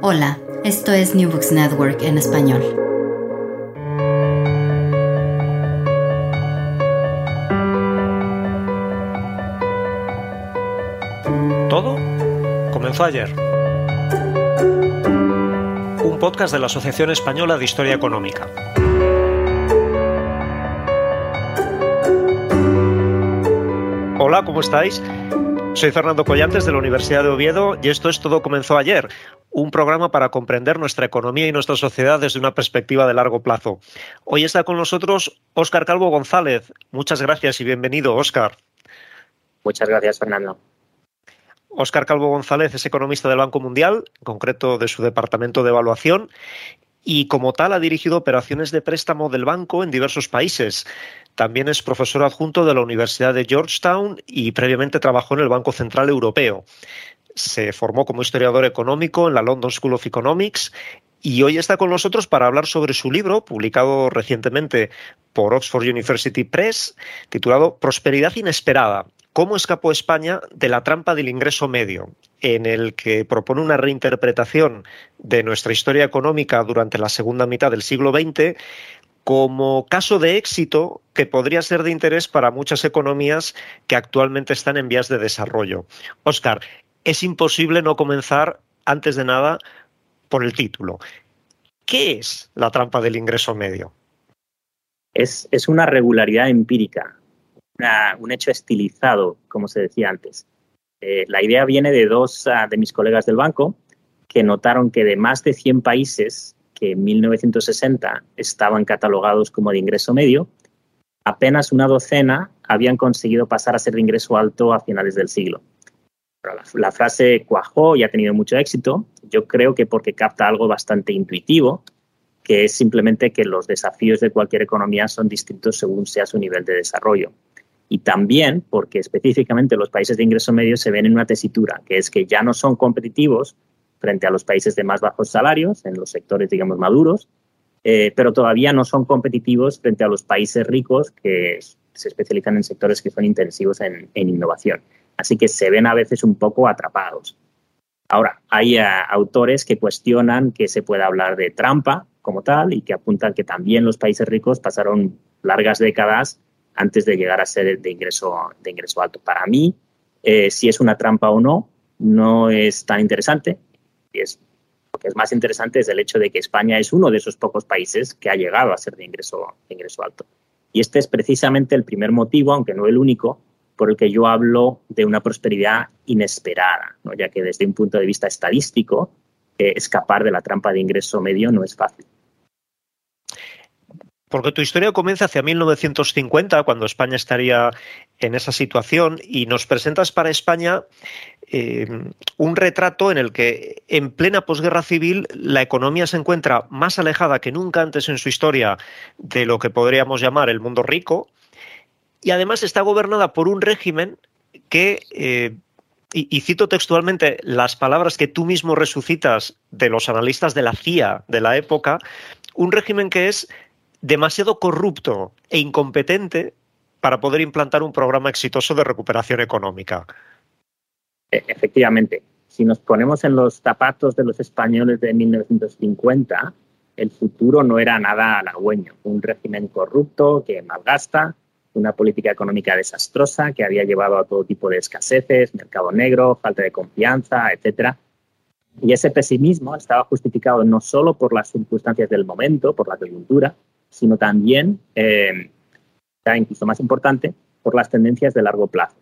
Hola, esto es New Books Network en español. Todo comenzó ayer. Un podcast de la Asociación Española de Historia Económica. Hola, ¿cómo estáis? Soy Fernando Collantes de la Universidad de Oviedo y esto es Todo comenzó ayer, un programa para comprender nuestra economía y nuestra sociedad desde una perspectiva de largo plazo. Hoy está con nosotros Óscar Calvo González. Muchas gracias y bienvenido, Óscar. Muchas gracias, Fernando. Óscar Calvo González es economista del Banco Mundial, en concreto de su departamento de evaluación, y como tal ha dirigido operaciones de préstamo del banco en diversos países. También es profesor adjunto de la Universidad de Georgetown y previamente trabajó en el Banco Central Europeo. Se formó como historiador económico en la London School of Economics y hoy está con nosotros para hablar sobre su libro, publicado recientemente por Oxford University Press, titulado Prosperidad Inesperada. ¿Cómo escapó España de la trampa del ingreso medio? en el que propone una reinterpretación de nuestra historia económica durante la segunda mitad del siglo XX como caso de éxito que podría ser de interés para muchas economías que actualmente están en vías de desarrollo. Óscar, es imposible no comenzar, antes de nada, por el título. ¿Qué es la trampa del ingreso medio? Es, una regularidad empírica, un hecho estilizado, como se decía antes. Eh, la idea viene de dos ah, de mis colegas del banco que notaron que de más de 100 países que en 1960 estaban catalogados como de ingreso medio, apenas una docena habían conseguido pasar a ser de ingreso alto a finales del siglo. La, frase cuajó y ha tenido mucho éxito, yo creo que porque capta algo bastante intuitivo, que es simplemente que los desafíos de cualquier economía son distintos según sea su nivel de desarrollo y también porque específicamente los países de ingreso medio se ven en una tesitura, que es que ya no son competitivos frente a los países de más bajos salarios, en los sectores, digamos, maduros, eh, pero todavía no son competitivos frente a los países ricos que se especializan en sectores que son intensivos en, innovación. Así que se ven a veces un poco atrapados. Ahora, hay eh, autores que cuestionan que se pueda hablar de trampa como tal y que apuntan que también los países ricos pasaron largas décadas antes de llegar a ser de ingreso, de ingreso alto. Para mí, eh, si es una trampa o no, no es tan interesante. Es, lo que es más interesante es el hecho de que España es uno de esos pocos países que ha llegado a ser de ingreso, de ingreso alto. Y este es precisamente el primer motivo, aunque no el único, por el que yo hablo de una prosperidad inesperada, ya que desde un punto de vista estadístico, eh, escapar de la trampa de ingreso medio no es fácil. Porque tu historia comienza hacia 1950, cuando España estaría en esa situación, y nos presentas para España eh, un retrato en el que en plena posguerra civil la economía se encuentra más alejada que nunca antes en su historia de lo que podríamos llamar el mundo rico, y además está gobernada por un régimen que, eh, y, cito textualmente las palabras que tú mismo resucitas de los analistas de la CIA de la época, un régimen que es demasiado corrupto e incompetente para poder implantar un programa exitoso de recuperación económica. E, efectivamente, si nos ponemos en los zapatos de los españoles de 1950, el futuro no era nada halagüeño. Un régimen corrupto que malgasta, una política económica desastrosa que había llevado a todo tipo de escaseces, mercado negro, falta de confianza, etcétera. Y ese pesimismo estaba justificado no solo por las circunstancias del momento, por la coyuntura, sino también, eh, incluso más importante, por las tendencias de largo plazo.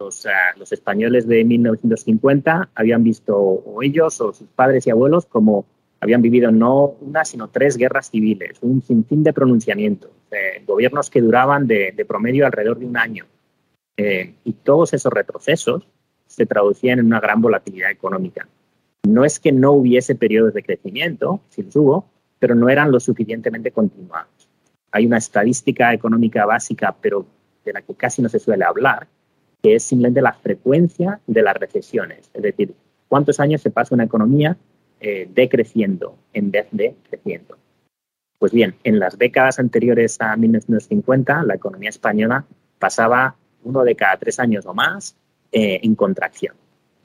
Los, los, españoles de 1950 habían visto, o ellos o sus padres y abuelos, como habían vivido no una, sino tres guerras civiles, un sinfín de pronunciamientos, gobiernos que duraban de, promedio alrededor de un año. Eh, y todos esos retrocesos se traducían en una gran volatilidad económica. No es que no hubiese periodos de crecimiento, sí los hubo, pero no eran lo suficientemente continuados. Hay una estadística económica básica, pero de la que casi no se suele hablar, que es simplemente la frecuencia de las recesiones. Es decir, cuántos años se pasa una economía eh, decreciendo en vez de creciendo. Pues bien, en las décadas anteriores a 1950, la economía española pasaba uno de cada tres años o más eh, en contracción.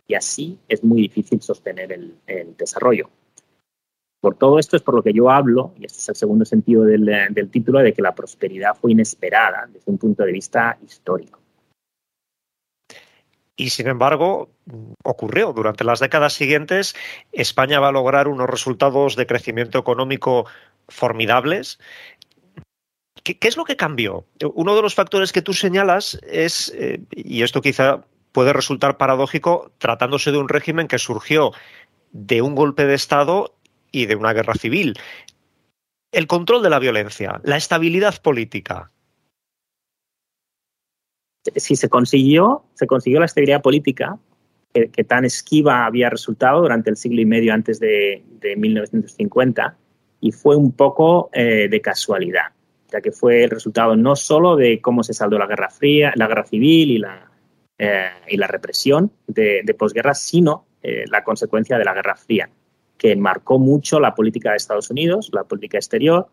Y así es muy difícil sostener el, desarrollo. Por todo esto es por lo que yo hablo, y este es el segundo sentido del, del título, de que la prosperidad fue inesperada desde un punto de vista histórico. Y sin embargo, ocurrió. Durante las décadas siguientes, España va a lograr unos resultados de crecimiento económico formidables. ¿Qué, es lo que cambió? Uno de los factores que tú señalas es, eh, y esto quizá puede resultar paradójico, tratándose de un régimen que surgió de un golpe de Estado y de una guerra civil. El control de la violencia, la estabilidad política, si se consiguió, se consiguió la estabilidad política que, tan esquiva había resultado durante el siglo y medio antes de, 1950 y fue un poco eh, de casualidad, ya que fue el resultado no solo de cómo se saldó la Guerra Fría, la Guerra Civil y la, eh, y la represión de, posguerra, sino eh, la consecuencia de la Guerra Fría, que marcó mucho la política de Estados Unidos, la política exterior,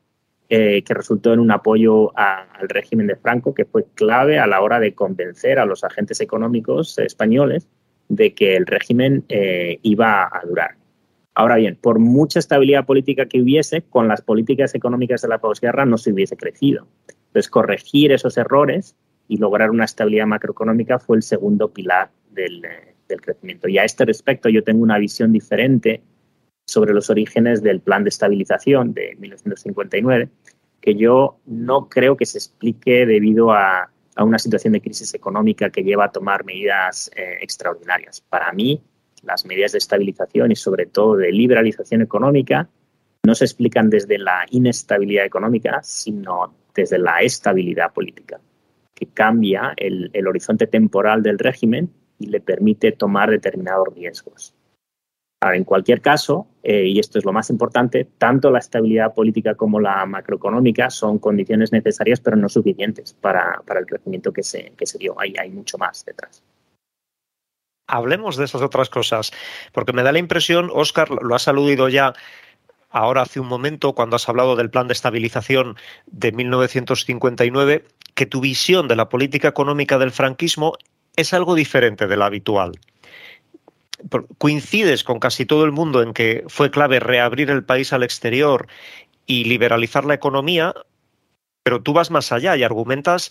eh, que resultó en un apoyo al régimen de Franco, que fue clave a la hora de convencer a los agentes económicos españoles de que el régimen eh, iba a durar. Ahora bien, por mucha estabilidad política que hubiese, con las políticas económicas de la posguerra no se hubiese crecido. Entonces, corregir esos errores y lograr una estabilidad macroeconómica fue el segundo pilar del, eh, del crecimiento. Y a este respecto yo tengo una visión diferente sobre los orígenes del plan de estabilización de 1959, que yo no creo que se explique debido a, una situación de crisis económica que lleva a tomar medidas eh, extraordinarias. Para mí, las medidas de estabilización y sobre todo de liberalización económica no se explican desde la inestabilidad económica, sino desde la estabilidad política, que cambia el horizonte temporal del régimen y le permite tomar determinados riesgos. Ahora, en cualquier caso, eh, y esto es lo más importante, tanto la estabilidad política como la macroeconómica son condiciones necesarias, pero no suficientes para, el crecimiento que se, que se dio. Ahí hay mucho más detrás. Hablemos de esas otras cosas, porque me da la impresión, Óscar, lo has aludido ya ahora hace un momento cuando has hablado del plan de estabilización de 1959, que tu visión de la política económica del franquismo es algo diferente de la habitual coincides con casi todo el mundo en que fue clave reabrir el país al exterior y liberalizar la economía, pero tú vas más allá y argumentas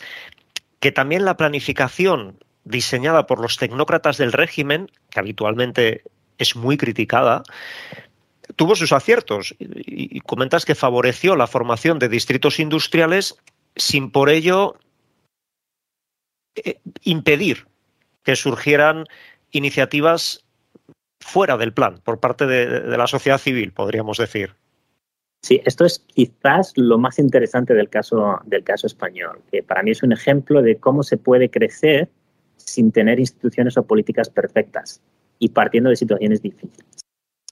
que también la planificación diseñada por los tecnócratas del régimen, que habitualmente es muy criticada, tuvo sus aciertos y, comentas que favoreció la formación de distritos industriales sin por ello eh, impedir que surgieran iniciativas fuera del plan por parte de, la sociedad civil, podríamos decir. Sí, esto es quizás lo más interesante del caso, del caso español, que para mí es un ejemplo de cómo se puede crecer sin tener instituciones o políticas perfectas y partiendo de situaciones difíciles.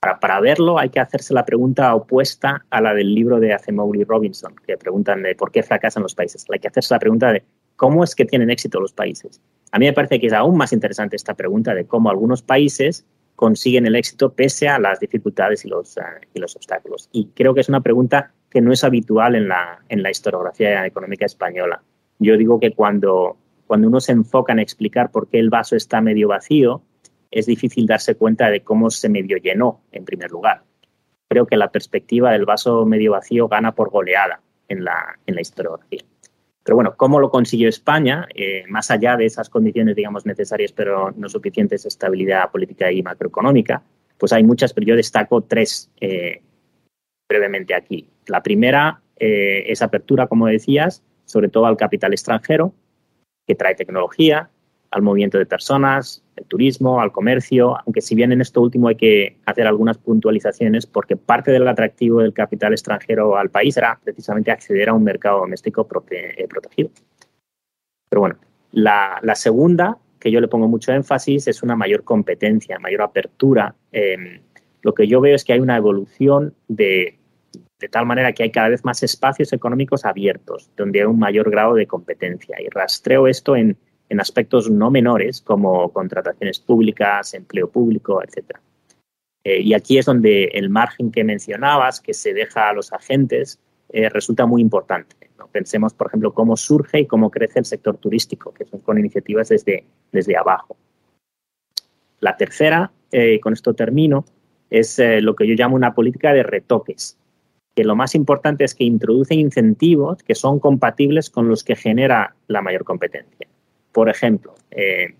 Para, para verlo hay que hacerse la pregunta opuesta a la del libro de Asimov y Robinson, que preguntan de por qué fracasan los países. Hay que hacerse la pregunta de cómo es que tienen éxito los países. A mí me parece que es aún más interesante esta pregunta de cómo algunos países consiguen el éxito pese a las dificultades y los, ah, y los obstáculos. Y creo que es una pregunta que no es habitual en la, en la historiografía económica española. Yo digo que cuando, cuando uno se enfoca en explicar por qué el vaso está medio vacío, es difícil darse cuenta de cómo se medio llenó, en primer lugar. Creo que la perspectiva del vaso medio vacío gana por goleada en la, en la historiografía. Pero bueno, ¿cómo lo consiguió España? Eh, más allá de esas condiciones, digamos, necesarias pero no suficientes estabilidad política y macroeconómica, pues hay muchas, pero yo destaco tres eh, brevemente aquí. La primera eh, es apertura, como decías, sobre todo al capital extranjero, que trae tecnología, al movimiento de personas, turismo, al comercio, aunque si bien en esto último hay que hacer algunas puntualizaciones porque parte del atractivo del capital extranjero al país era precisamente acceder a un mercado doméstico eh, protegido. Pero bueno, la, segunda, que yo le pongo mucho énfasis, es una mayor competencia, mayor apertura. Em, lo que yo veo es que hay una evolución de, de tal manera que hay cada vez más espacios económicos abiertos, donde hay un mayor grado de competencia. Y rastreo esto en, en aspectos no menores como contrataciones públicas, empleo público, etc. Eh, y aquí es donde el margen que mencionabas, que se deja a los agentes, eh, resulta muy importante. Pensemos, por ejemplo, cómo surge y cómo crece el sector turístico, que son con iniciativas desde, desde abajo. La tercera, eh, con esto termino, es lo que yo llamo una política de retoques, que lo más importante es que introduce incentivos que son compatibles con los que genera la mayor competencia. Por ejemplo, eh,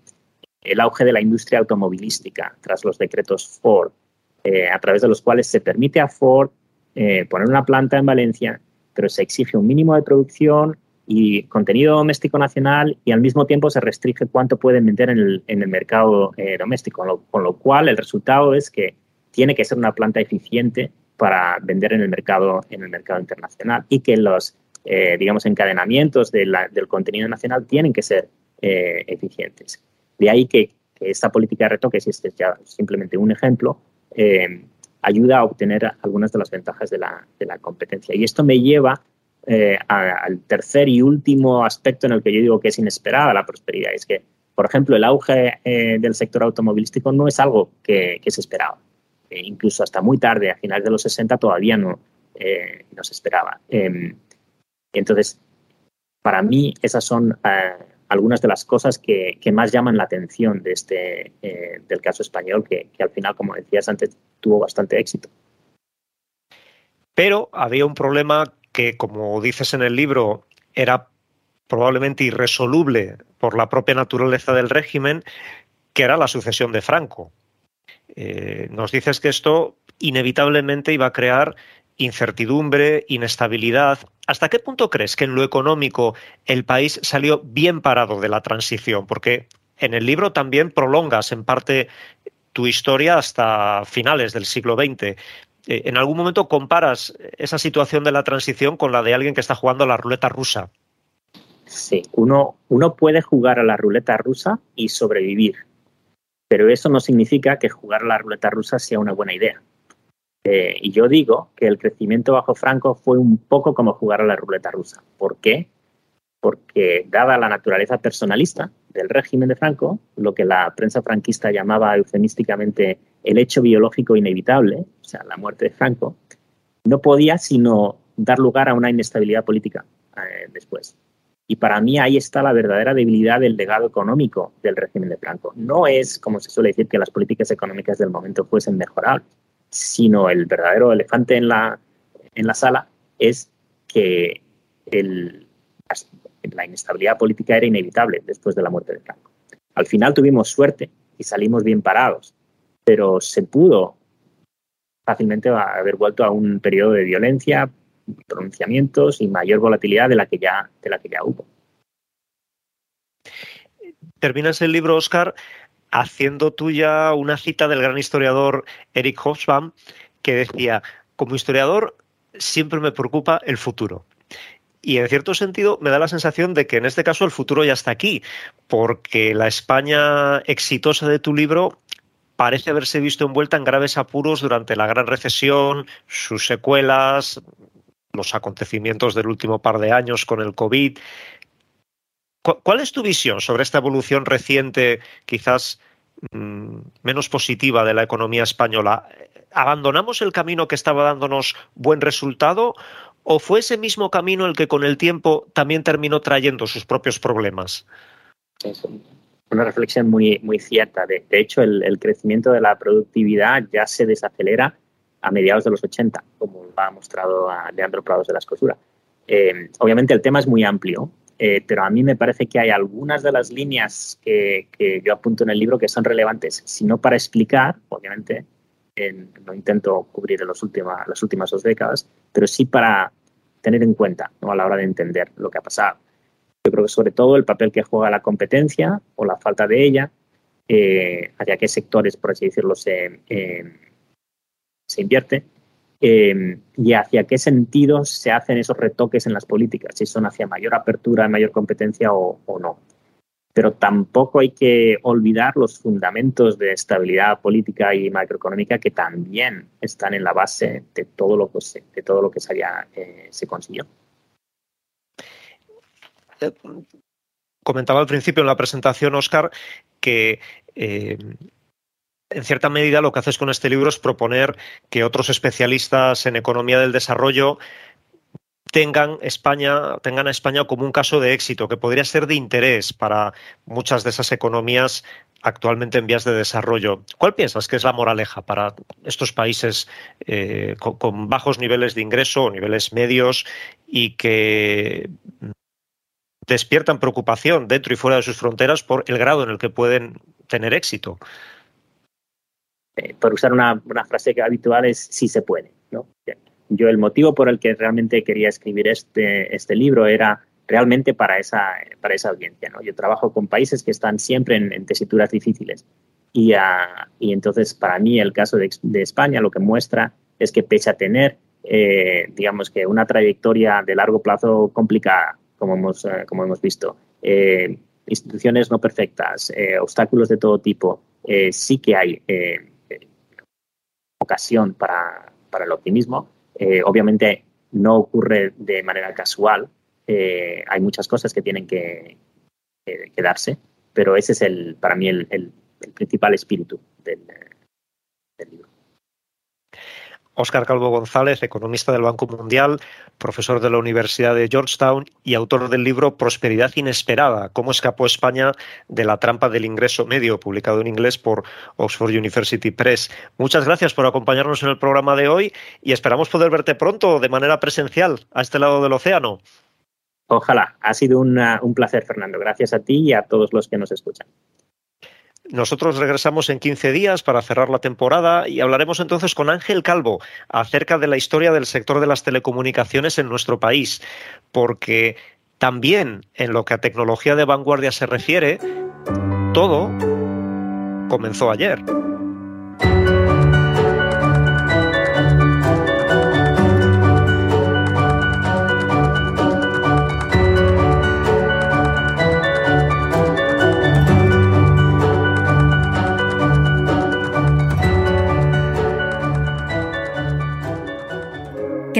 el auge de la industria automovilística tras los decretos Ford, eh, a través de los cuales se permite a Ford eh, poner una planta en Valencia, pero se exige un mínimo de producción y contenido doméstico nacional y al mismo tiempo se restringe cuánto pueden vender en el, mercado doméstico, con lo, cual el resultado es que tiene que ser una planta eficiente para vender en el mercado, en el mercado internacional y que los digamos, encadenamientos del contenido nacional tienen que ser eh, eficientes. De ahí que, esta política de retoques, y este es ya simplemente un ejemplo, eh, ayuda a obtener algunas de las ventajas de la, competencia. Y esto me lleva eh, al tercer y último aspecto en el que yo digo que es inesperada la prosperidad. Es que, por ejemplo, el auge del sector automovilístico no es algo que, se esperaba. incluso hasta muy tarde, a finales de los 60, todavía no, no se esperaba. entonces, para mí, esas son algunas de las cosas que, más llaman la atención de este, eh, del caso español, que, al final, como decías antes, tuvo bastante éxito. Pero había un problema que, como dices en el libro, era probablemente irresoluble por la propia naturaleza del régimen, que era la sucesión de Franco. Eh, nos dices que esto inevitablemente iba a crear incertidumbre, inestabilidad. ¿Hasta qué punto crees que en lo económico el país salió bien parado de la transición? Porque en el libro también prolongas en parte tu historia hasta finales del siglo XX. Eh, ¿En algún momento comparas esa situación de la transición con la de alguien que está jugando a la ruleta rusa? Sí, uno, uno puede jugar a la ruleta rusa y sobrevivir, pero eso no significa que jugar a la ruleta rusa sea una buena idea. Eh, y yo digo que el crecimiento bajo Franco fue un poco como jugar a la ruleta rusa. ¿Por qué? Porque dada la naturaleza personalista del régimen de Franco, lo que la prensa franquista llamaba eufemísticamente el hecho biológico inevitable, o sea, la muerte de Franco, no podía sino dar lugar a una inestabilidad política eh, después. Y para mí ahí está la verdadera debilidad del legado económico del régimen de Franco. No es, como se suele decir, que las políticas económicas del momento fuesen mejorables sino el verdadero elefante en la, en la sala es que la inestabilidad política era inevitable después de la muerte de Franco. Al final tuvimos suerte y salimos bien parados, pero se pudo fácilmente haber vuelto a un periodo de violencia, pronunciamientos y mayor volatilidad de la que ya, de la que ya hubo. Terminas el libro, Oscar, haciendo tuya una cita del gran historiador Eric Hobsbawm que decía, como historiador siempre me preocupa el futuro. Y en cierto sentido me da la sensación de que en este caso el futuro ya está aquí, porque la España exitosa de tu libro parece haberse visto envuelta en graves apuros durante la gran recesión, sus secuelas, los acontecimientos del último par de años con el COVID. ¿Cuál es tu visión sobre esta evolución reciente, quizás mm, menos positiva de la economía española? ¿Abandonamos el camino que estaba dándonos buen resultado o fue ese mismo camino el que con el tiempo también terminó trayendo sus propios problemas? Es una reflexión muy, muy cierta. De, hecho, el, crecimiento de la productividad ya se desacelera a mediados de los 80, como ha mostrado Leandro Prados de la Escosura. Eh, obviamente el tema es muy amplio eh, pero a mí me parece que hay algunas de las líneas que, yo apunto en el libro que son relevantes, si no para explicar, obviamente, no intento cubrir en los las últimas dos décadas, pero sí para tener en cuenta ¿no? a la hora de entender lo que ha pasado. Yo creo que sobre todo el papel que juega la competencia o la falta de ella, eh, hacia qué sectores, por así decirlo, se, se invierte eh, y hacia qué sentido se hacen esos retoques en las políticas, si son hacia mayor apertura, mayor competencia o, no. Pero tampoco hay que olvidar los fundamentos de estabilidad política y macroeconómica que también están en la base de todo lo que se, de todo lo que se, eh, se consiguió. Eh, comentaba al principio en la presentación, Oscar, que en cierta medida lo que haces con este libro es proponer que otros especialistas en economía del desarrollo tengan España, tengan a España como un caso de éxito, que podría ser de interés para muchas de esas economías actualmente en vías de desarrollo. ¿Cuál piensas que es la moraleja para estos países eh, con, bajos niveles de ingreso o niveles medios y que despiertan preocupación dentro y fuera de sus fronteras por el grado en el que pueden tener éxito? Eh, por usar una, frase que habitual, es si se puede. ¿no? Yo el motivo por el que realmente quería escribir este, este libro era realmente para esa, para esa audiencia. ¿no? Yo trabajo con países que están siempre en, tesituras difíciles y, ah, y, entonces para mí el caso de, España lo que muestra es que pese a tener, eh, digamos que una trayectoria de largo plazo complicada, como hemos, eh, como hemos visto, instituciones no perfectas, obstáculos de todo tipo, sí que hay ocasión para, el optimismo. Eh, obviamente no ocurre de manera casual, eh, hay muchas cosas que tienen que, quedarse, pero ese es el, para mí el, principal espíritu del. Óscar Calvo González, economista del Banco Mundial, profesor de la Universidad de Georgetown y autor del libro Prosperidad Inesperada, cómo escapó España de la trampa del ingreso medio, publicado en inglés por Oxford University Press. Muchas gracias por acompañarnos en el programa de hoy y esperamos poder verte pronto de manera presencial a este lado del océano. Ojalá. Ha sido un placer, Fernando. Gracias a ti y a todos los que nos escuchan. Nosotros regresamos en 15 días para cerrar la temporada y hablaremos entonces con Ángel Calvo acerca de la historia del sector de las telecomunicaciones en nuestro país, porque también en lo que a tecnología de vanguardia se refiere, todo comenzó ayer.